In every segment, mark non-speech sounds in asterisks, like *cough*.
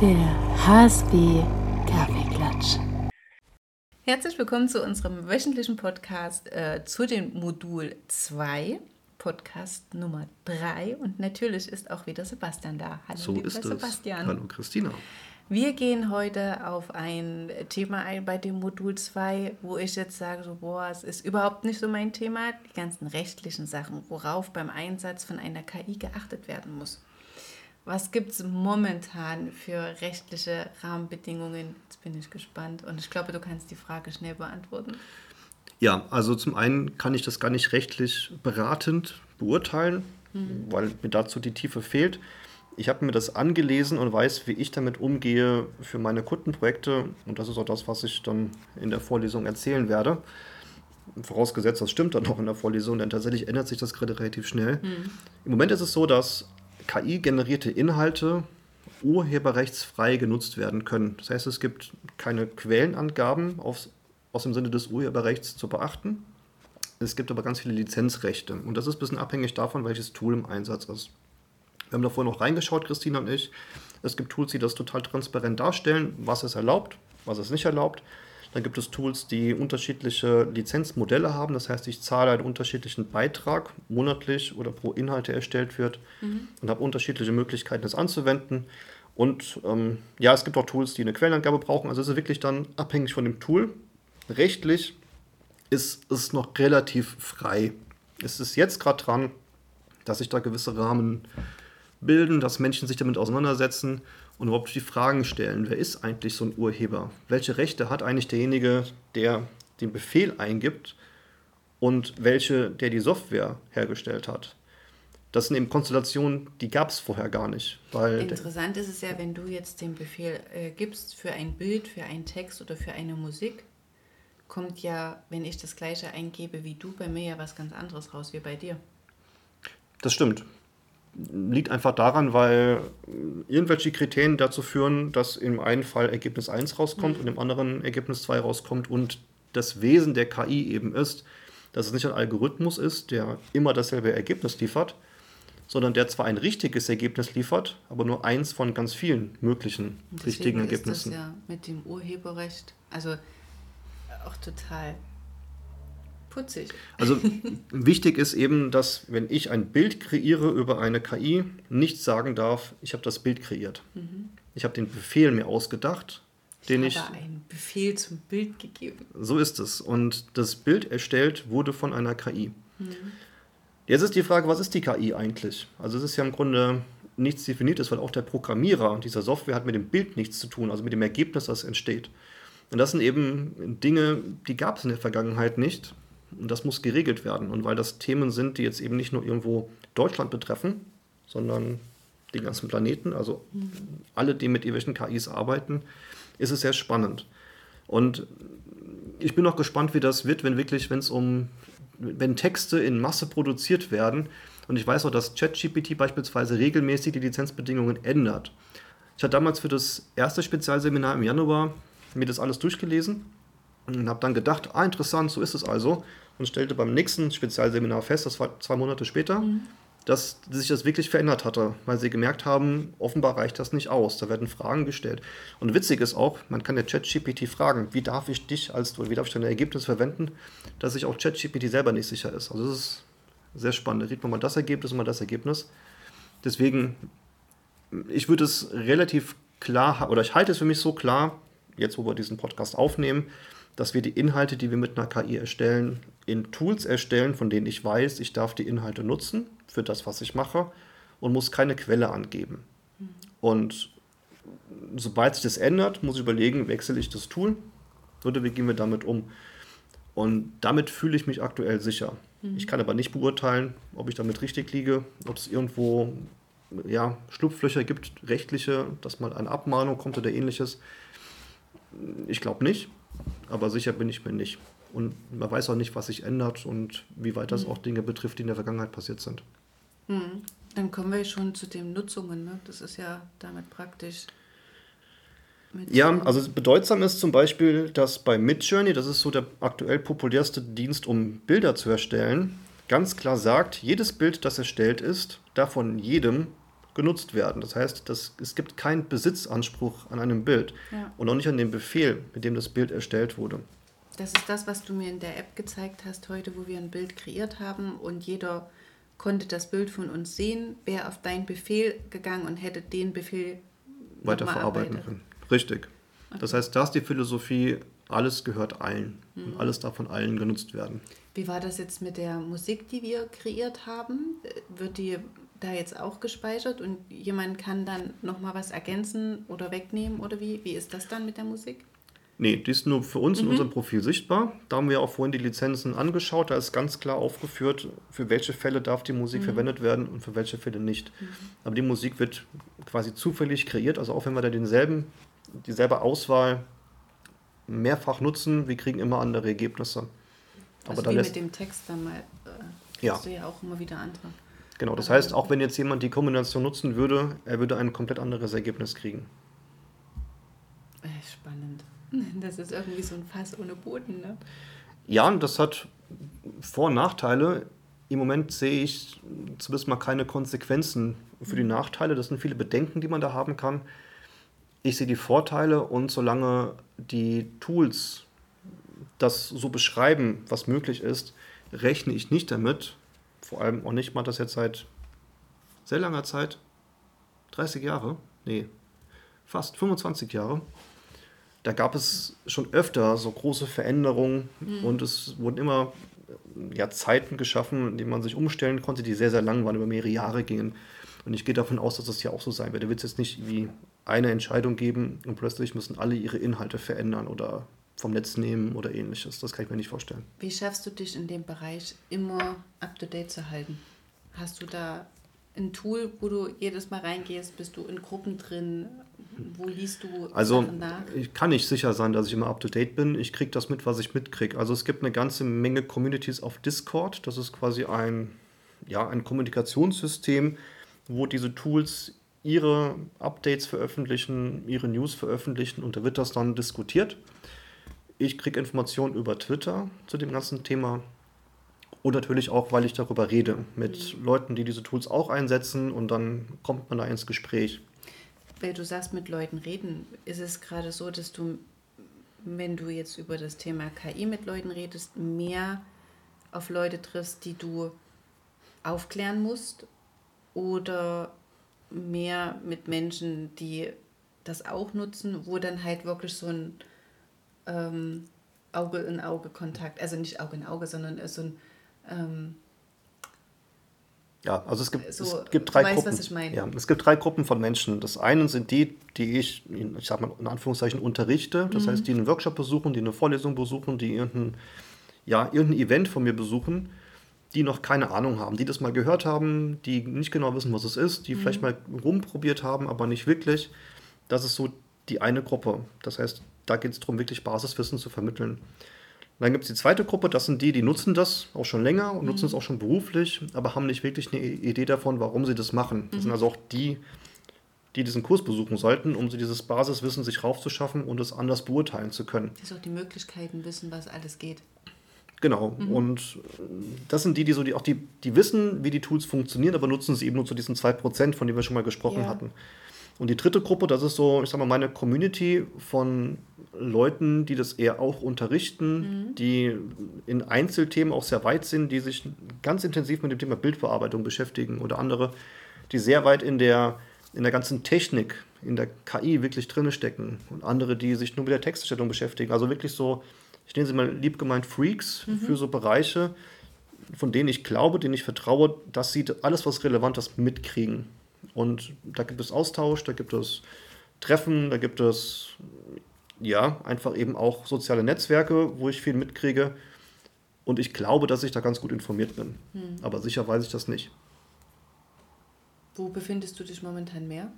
Der HSB Kaffeeklatsch. Herzlich willkommen zu unserem wöchentlichen Podcast äh, zu dem Modul 2, Podcast Nummer 3. Und natürlich ist auch wieder Sebastian da. Hallo, so ist Sebastian. Es. Hallo, Christina. Wir gehen heute auf ein Thema ein bei dem Modul 2, wo ich jetzt sage, so, boah, es ist überhaupt nicht so mein Thema, die ganzen rechtlichen Sachen, worauf beim Einsatz von einer KI geachtet werden muss. Was gibt es momentan für rechtliche Rahmenbedingungen? Jetzt bin ich gespannt und ich glaube, du kannst die Frage schnell beantworten. Ja, also zum einen kann ich das gar nicht rechtlich beratend beurteilen, mhm. weil mir dazu die Tiefe fehlt. Ich habe mir das angelesen und weiß, wie ich damit umgehe für meine Kundenprojekte. Und das ist auch das, was ich dann in der Vorlesung erzählen werde. Vorausgesetzt, das stimmt dann auch in der Vorlesung, denn tatsächlich ändert sich das gerade relativ schnell. Mhm. Im Moment ist es so, dass KI-generierte Inhalte urheberrechtsfrei genutzt werden können. Das heißt, es gibt keine Quellenangaben aufs, aus dem Sinne des Urheberrechts zu beachten. Es gibt aber ganz viele Lizenzrechte. Und das ist ein bisschen abhängig davon, welches Tool im Einsatz ist. Wir haben da vorhin noch reingeschaut, Christina und ich. Es gibt Tools, die das total transparent darstellen, was es erlaubt, was es nicht erlaubt. Dann gibt es Tools, die unterschiedliche Lizenzmodelle haben. Das heißt, ich zahle einen unterschiedlichen Beitrag monatlich oder pro Inhalt, der erstellt wird mhm. und habe unterschiedliche Möglichkeiten, das anzuwenden. Und ähm, ja, es gibt auch Tools, die eine Quellenangabe brauchen. Also es ist wirklich dann abhängig von dem Tool. Rechtlich ist es noch relativ frei. Es ist jetzt gerade dran, dass sich da gewisse Rahmen bilden, dass Menschen sich damit auseinandersetzen und überhaupt die Fragen stellen, wer ist eigentlich so ein Urheber? Welche Rechte hat eigentlich derjenige, der den Befehl eingibt und welche, der die Software hergestellt hat? Das sind eben Konstellationen, die gab es vorher gar nicht. Weil Interessant ist es ja, wenn du jetzt den Befehl äh, gibst für ein Bild, für einen Text oder für eine Musik, kommt ja, wenn ich das gleiche eingebe wie du, bei mir ja was ganz anderes raus wie bei dir. Das stimmt liegt einfach daran, weil irgendwelche Kriterien dazu führen, dass im einen Fall Ergebnis 1 rauskommt mhm. und im anderen Ergebnis 2 rauskommt und das Wesen der KI eben ist, dass es nicht ein Algorithmus ist, der immer dasselbe Ergebnis liefert, sondern der zwar ein richtiges Ergebnis liefert, aber nur eins von ganz vielen möglichen richtigen Ergebnissen. Ist das ja mit dem Urheberrecht, also auch total putzig. Also *laughs* wichtig ist eben, dass wenn ich ein Bild kreiere über eine KI, nicht sagen darf, ich habe das Bild kreiert. Mhm. Ich habe den Befehl mir ausgedacht, ich den ich. einen Befehl zum Bild gegeben. So ist es. Und das Bild erstellt wurde von einer KI. Mhm. Jetzt ist die Frage, was ist die KI eigentlich? Also es ist ja im Grunde nichts definiertes, weil auch der Programmierer dieser Software hat mit dem Bild nichts zu tun, also mit dem Ergebnis, das entsteht. Und das sind eben Dinge, die gab es in der Vergangenheit nicht. Und das muss geregelt werden. Und weil das Themen sind, die jetzt eben nicht nur irgendwo Deutschland betreffen, sondern den ganzen Planeten, also mhm. alle, die mit irgendwelchen KIs arbeiten, ist es sehr spannend. Und ich bin auch gespannt, wie das wird, wenn wirklich, wenn es um, wenn Texte in Masse produziert werden. Und ich weiß auch, dass ChatGPT beispielsweise regelmäßig die Lizenzbedingungen ändert. Ich hatte damals für das erste Spezialseminar im Januar mir das alles durchgelesen und habe dann gedacht, ah, interessant, so ist es also. Und stellte beim nächsten Spezialseminar fest, das war zwei Monate später, mhm. dass sich das wirklich verändert hatte, weil sie gemerkt haben, offenbar reicht das nicht aus. Da werden Fragen gestellt. Und witzig ist auch, man kann der ChatGPT fragen, wie darf ich dich als, wie darf ich deine Ergebnisse verwenden, dass sich auch ChatGPT selber nicht sicher ist. Also das ist sehr spannend. Da kriegt man mal das Ergebnis und mal das Ergebnis. Deswegen, ich würde es relativ klar, oder ich halte es für mich so klar, jetzt wo wir diesen Podcast aufnehmen, dass wir die Inhalte, die wir mit einer KI erstellen, in Tools erstellen, von denen ich weiß, ich darf die Inhalte nutzen für das, was ich mache und muss keine Quelle angeben. Mhm. Und sobald sich das ändert, muss ich überlegen, wechsle ich das Tool oder wie gehen wir damit um? Und damit fühle ich mich aktuell sicher. Mhm. Ich kann aber nicht beurteilen, ob ich damit richtig liege, ob es irgendwo ja, Schlupflöcher gibt, rechtliche, dass mal eine Abmahnung kommt oder ähnliches. Ich glaube nicht aber sicher bin ich mir nicht. Und man weiß auch nicht, was sich ändert und wie weit das mhm. auch Dinge betrifft, die in der Vergangenheit passiert sind. Mhm. Dann kommen wir schon zu den Nutzungen. Ne? Das ist ja damit praktisch. Ja, also bedeutsam ist zum Beispiel, dass bei Midjourney, das ist so der aktuell populärste Dienst, um Bilder zu erstellen, ganz klar sagt, jedes Bild, das erstellt ist, darf von jedem genutzt werden. Das heißt, das, es gibt keinen Besitzanspruch an einem Bild Ja. und auch nicht an dem Befehl, mit dem das Bild erstellt wurde. Das ist das, was du mir in der App gezeigt hast heute, wo wir ein Bild kreiert haben und jeder konnte das Bild von uns sehen, wäre auf deinen Befehl gegangen und hätte den Befehl noch weiter mal verarbeiten erweitert. können. Richtig. Das heißt, da ist die Philosophie, alles gehört allen Mhm. und alles darf von allen genutzt werden. Wie war das jetzt mit der Musik, die wir kreiert haben? Wird die da jetzt auch gespeichert und jemand kann dann nochmal was ergänzen oder wegnehmen oder wie? Wie ist das dann mit der Musik? Nee, die ist nur für uns Mhm. in unserem Profil sichtbar. Da haben wir auch vorhin die Lizenzen angeschaut. Da ist ganz klar aufgeführt, für welche Fälle darf die Musik Mhm. verwendet werden und für welche Fälle nicht. Aber die Musik wird quasi zufällig kreiert. Also auch wenn wir da denselben, dieselbe Auswahl mehrfach nutzen, wir kriegen immer andere Ergebnisse. Aber Also da wie lässt, mit dem Text dann mal, äh, Ja. ja auch immer wieder andere. Genau, das heißt, auch wenn jetzt jemand die Kombination nutzen würde, er würde ein komplett anderes Ergebnis kriegen. Äh, spannend. *laughs* Das ist irgendwie so ein Fass ohne Boden, ne? Ja, und das hat Vor- und Nachteile. Im Moment sehe ich zumindest mal keine Konsequenzen für die Nachteile. Das sind viele Bedenken, die man da haben kann. Ich sehe die Vorteile und solange die Tools das so beschreiben, was möglich ist, rechne ich nicht damit. Vor allem auch nicht mal das jetzt seit sehr langer Zeit. 30 Jahre? Nee, fast 25 Jahre. Da gab es schon öfter so große Veränderungen und es wurden immer ja, Zeiten geschaffen, in denen man sich umstellen konnte, die sehr, sehr lang waren, über mehrere Jahre gingen. Und ich gehe davon aus, dass das hier auch so sein wird. Da wird es jetzt nicht wie eine Entscheidung geben und plötzlich müssen alle ihre Inhalte verändern oder vom Netz nehmen oder ähnliches. Das kann ich mir nicht vorstellen. Wie schaffst du dich in dem Bereich immer up to date zu halten? Hast du da ein Tool, wo du jedes Mal reingehst? Bist du in Gruppen drin? Wo liest du Also nach? ich kann nicht sicher sein, dass ich immer up-to-date bin. Ich kriege das mit, was ich mitkriege. Also es gibt eine ganze Menge Communities auf Discord. Das ist quasi ein, ja, ein Kommunikationssystem, wo diese Tools ihre Updates veröffentlichen, ihre News veröffentlichen und da wird das dann diskutiert. Ich kriege Informationen über Twitter zu dem ganzen Thema. Und natürlich auch, weil ich darüber rede mit Leuten, die diese Tools auch einsetzen. Und dann kommt man da ins Gespräch. Weil du sagst, mit Leuten reden, ist es gerade so, dass du, wenn du jetzt über das Thema KI mit Leuten redest, mehr auf Leute triffst, die du aufklären musst? Oder mehr mit Menschen, die das auch nutzen, wo dann halt wirklich so ein ähm, Auge in Auge Kontakt, also nicht Auge in Auge, sondern so ein ähm, Ja, also es gibt, So, es gibt drei weißt, Gruppen. Ja, es gibt drei Gruppen von Menschen. Das eine sind die, die ich, ich sag mal in Anführungszeichen, unterrichte. Mhm. Das heißt, die einen Workshop besuchen, die eine Vorlesung besuchen, die irgendein, ja, irgendein Event von mir besuchen, die noch keine Ahnung haben, die das mal gehört haben, die nicht genau wissen, was es ist, Mhm. die vielleicht mal rumprobiert haben, aber nicht wirklich. Das ist so die eine Gruppe. Das heißt, da geht es darum, wirklich Basiswissen zu vermitteln. Dann gibt es die zweite Gruppe, das sind die, die nutzen das auch schon länger und nutzen es auch schon beruflich, aber haben nicht wirklich eine Idee davon, warum sie das machen. Das sind also auch die, die diesen Kurs besuchen sollten, um sie dieses Basiswissen sich raufzuschaffen und es anders beurteilen zu können. dass auch die Möglichkeiten wissen, was alles geht. Genau. Und äh, das sind die, die so die auch die, die wissen, wie die Tools funktionieren, aber nutzen sie eben nur zu diesen 2%, von denen wir schon mal gesprochen Ja. hatten. Und die dritte Gruppe, das ist so, ich sag mal, meine Community von Leuten, die das eher auch unterrichten, die in Einzelthemen auch sehr weit sind, die sich ganz intensiv mit dem Thema Bildbearbeitung beschäftigen oder andere, die sehr weit in der, in der ganzen Technik, in der KI wirklich drin stecken und andere, die sich nur mit der Texterstellung beschäftigen. Also wirklich so, ich nenne sie mal lieb gemeint Freaks für so Bereiche, von denen ich glaube, denen ich vertraue, dass sie alles, was relevant ist, mitkriegen. Und da gibt es Austausch, da gibt es Treffen, da gibt es ja einfach eben auch soziale Netzwerke, wo ich viel mitkriege. Und ich glaube, dass ich da ganz gut informiert bin. Aber sicher weiß ich das nicht. Wo befindest du dich momentan mehr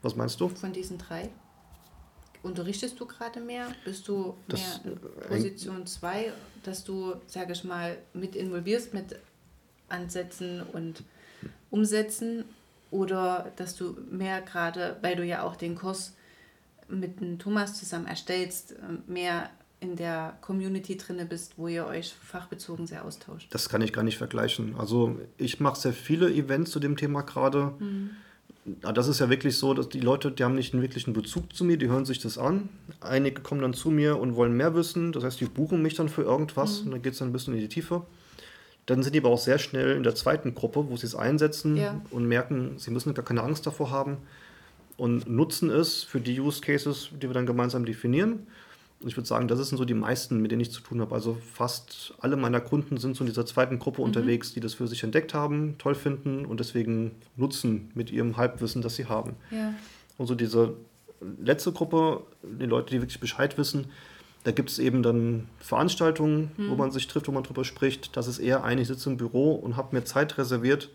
Was meinst du? von diesen drei? Unterrichtest du gerade mehr? Bist du Das, mehr äh, in Position 2, dass du, sage ich mal, mit involvierst mit Ansätzen und Umsetzen? Oder dass du mehr gerade, weil du ja auch den Kurs mit dem Thomas zusammen erstellst, äh, mehr in der Community drin bist, wo ihr euch fachbezogen sehr austauscht? Das kann ich gar nicht vergleichen. Also ich mache sehr viele Events zu dem Thema gerade. Mhm. Das ist ja wirklich so, dass die Leute, die haben nicht einen wirklichen Bezug zu mir, die hören sich das an. Einige kommen dann zu mir und wollen mehr wissen. Das heißt, die buchen mich dann für irgendwas mhm. und dann geht es dann ein bisschen in die Tiefe. Dann sind die aber auch sehr schnell in der zweiten Gruppe, wo sie es einsetzen ja. und merken, sie müssen gar keine Angst davor haben und nutzen es für die Use Cases, die wir dann gemeinsam definieren. Und ich würde sagen, das sind so die meisten, mit denen ich zu tun habe. Also fast alle meiner Kunden sind so in dieser zweiten Gruppe mhm. unterwegs, die das für sich entdeckt haben, toll finden und deswegen nutzen mit ihrem Halbwissen, das sie haben. Ja. Und so diese letzte Gruppe, die Leute, die wirklich Bescheid wissen, da gibt es eben dann Veranstaltungen, mhm. wo man sich trifft, wo man drüber spricht. Das ist eher ein, ich sitze im Büro und habe mir Zeit reserviert,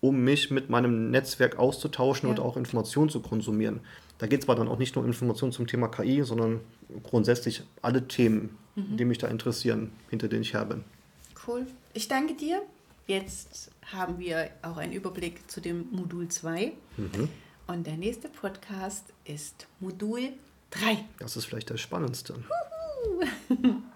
um mich mit meinem Netzwerk auszutauschen ja. und auch Informationen zu konsumieren. Da geht es aber dann auch nicht nur um Informationen zum Thema KI, sondern grundsätzlich alle Themen, mhm. die mich da interessieren, hinter denen ich her bin. Cool. Ich danke dir. Jetzt haben wir auch einen Überblick zu dem Modul 2. Mhm. Und der nächste Podcast ist Modul 3. Das ist vielleicht der spannendste. Woo! *laughs*